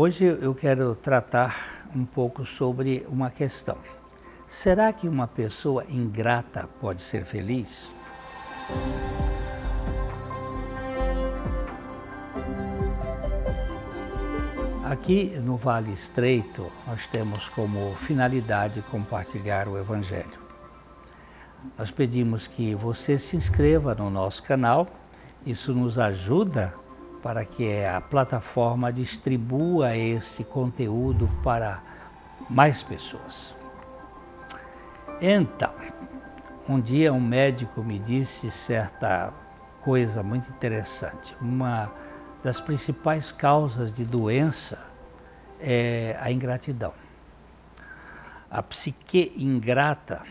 Hoje eu quero tratar um pouco sobre uma questão. Será que uma pessoa ingrata pode ser feliz? Aqui no Vale Estreito, nós temos como finalidade compartilhar o Evangelho. Nós pedimos que você se inscreva no nosso canal, isso nos ajuda para que a plataforma distribua esse conteúdo para mais pessoas. Então, um dia um médico me disse certa coisa muito interessante. Uma das principais causas de doença é a ingratidão. A psique ingrata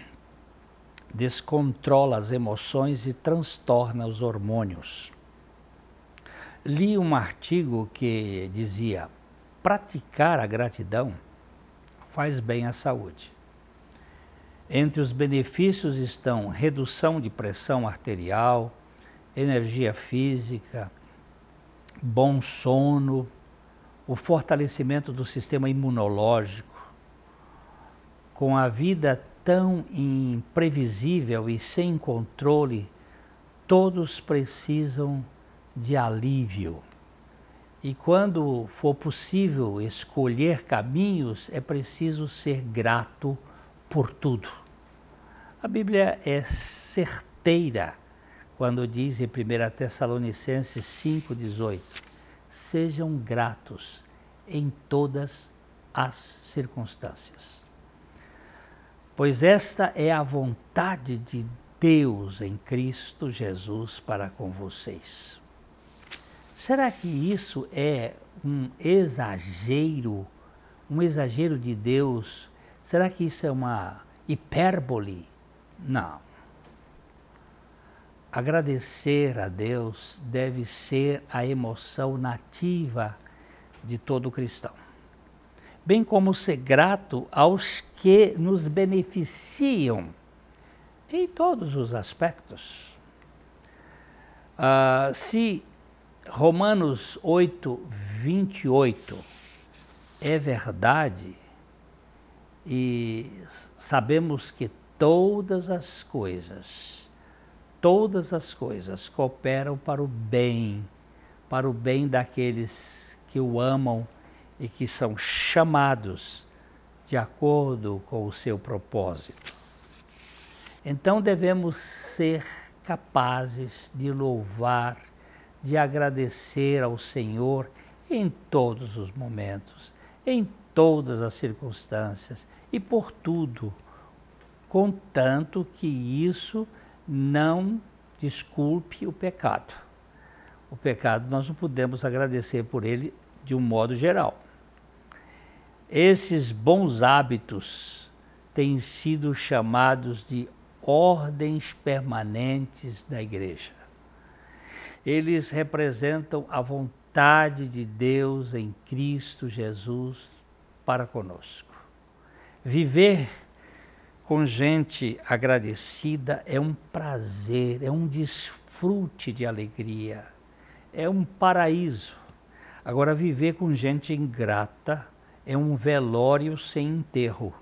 descontrola as emoções e transtorna os hormônios li um artigo que dizia: praticar a gratidão faz bem à saúde. Entre os benefícios estão redução de pressão arterial, energia física, bom sono, o fortalecimento do sistema imunológico. Com a vida tão imprevisível e sem controle, todos precisam de alívio. E quando for possível escolher caminhos, é preciso ser grato por tudo. A Bíblia é certeira quando diz em 1 Tessalonicenses 5,18: Sejam gratos em todas as circunstâncias. Pois esta é a vontade de Deus em Cristo Jesus para com vocês. Será que isso é um exagero, um exagero de Deus? Será que isso é uma hipérbole? Não. Agradecer a Deus deve ser a emoção nativa de todo cristão. Bem como ser grato aos que nos beneficiam em todos os aspectos. Uh, se Romanos 8, 28 é verdade e sabemos que todas as coisas, todas as coisas cooperam para o bem, para o bem daqueles que o amam e que são chamados de acordo com o seu propósito. Então devemos ser capazes de louvar de agradecer ao Senhor em todos os momentos, em todas as circunstâncias e por tudo, contanto que isso não desculpe o pecado. O pecado nós não podemos agradecer por ele de um modo geral. Esses bons hábitos têm sido chamados de ordens permanentes da igreja eles representam a vontade de Deus em Cristo Jesus para conosco. Viver com gente agradecida é um prazer, é um desfrute de alegria, é um paraíso. Agora, viver com gente ingrata é um velório sem enterro,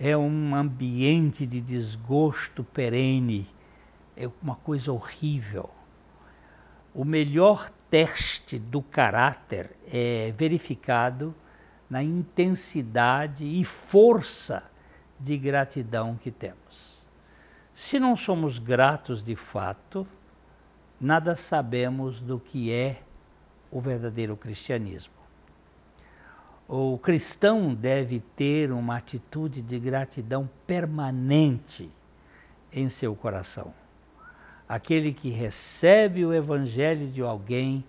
é um ambiente de desgosto perene, é uma coisa horrível o melhor teste do caráter é verificado na intensidade e força de gratidão que temos. Se não somos gratos de fato, nada sabemos do que é o verdadeiro cristianismo. O cristão deve ter uma atitude de gratidão permanente em seu coração. Aquele que recebe o evangelho de alguém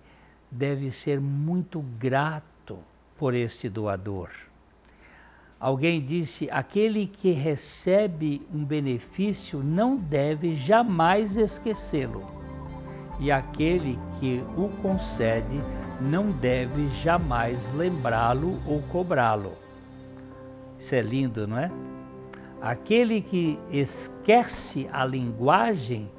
deve ser muito grato por este doador. Alguém disse: aquele que recebe um benefício não deve jamais esquecê-lo, e aquele que o concede não deve jamais lembrá-lo ou cobrá-lo. Isso é lindo, não é? Aquele que esquece a linguagem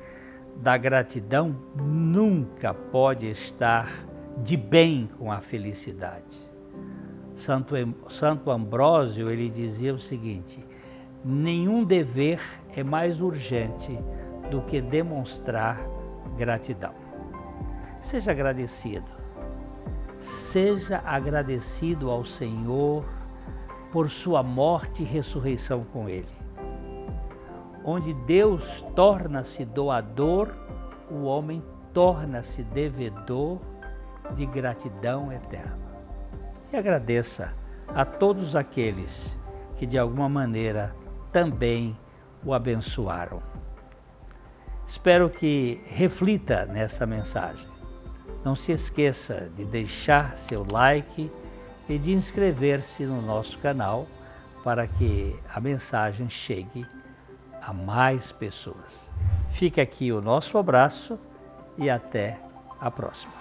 da gratidão nunca pode estar de bem com a felicidade. Santo, Santo Ambrósio ele dizia o seguinte: nenhum dever é mais urgente do que demonstrar gratidão. Seja agradecido. Seja agradecido ao Senhor por sua morte e ressurreição com Ele. Onde Deus torna-se doador, o homem torna-se devedor de gratidão eterna. E agradeça a todos aqueles que de alguma maneira também o abençoaram. Espero que reflita nessa mensagem. Não se esqueça de deixar seu like e de inscrever-se no nosso canal para que a mensagem chegue a mais pessoas. Fica aqui o nosso abraço e até a próxima.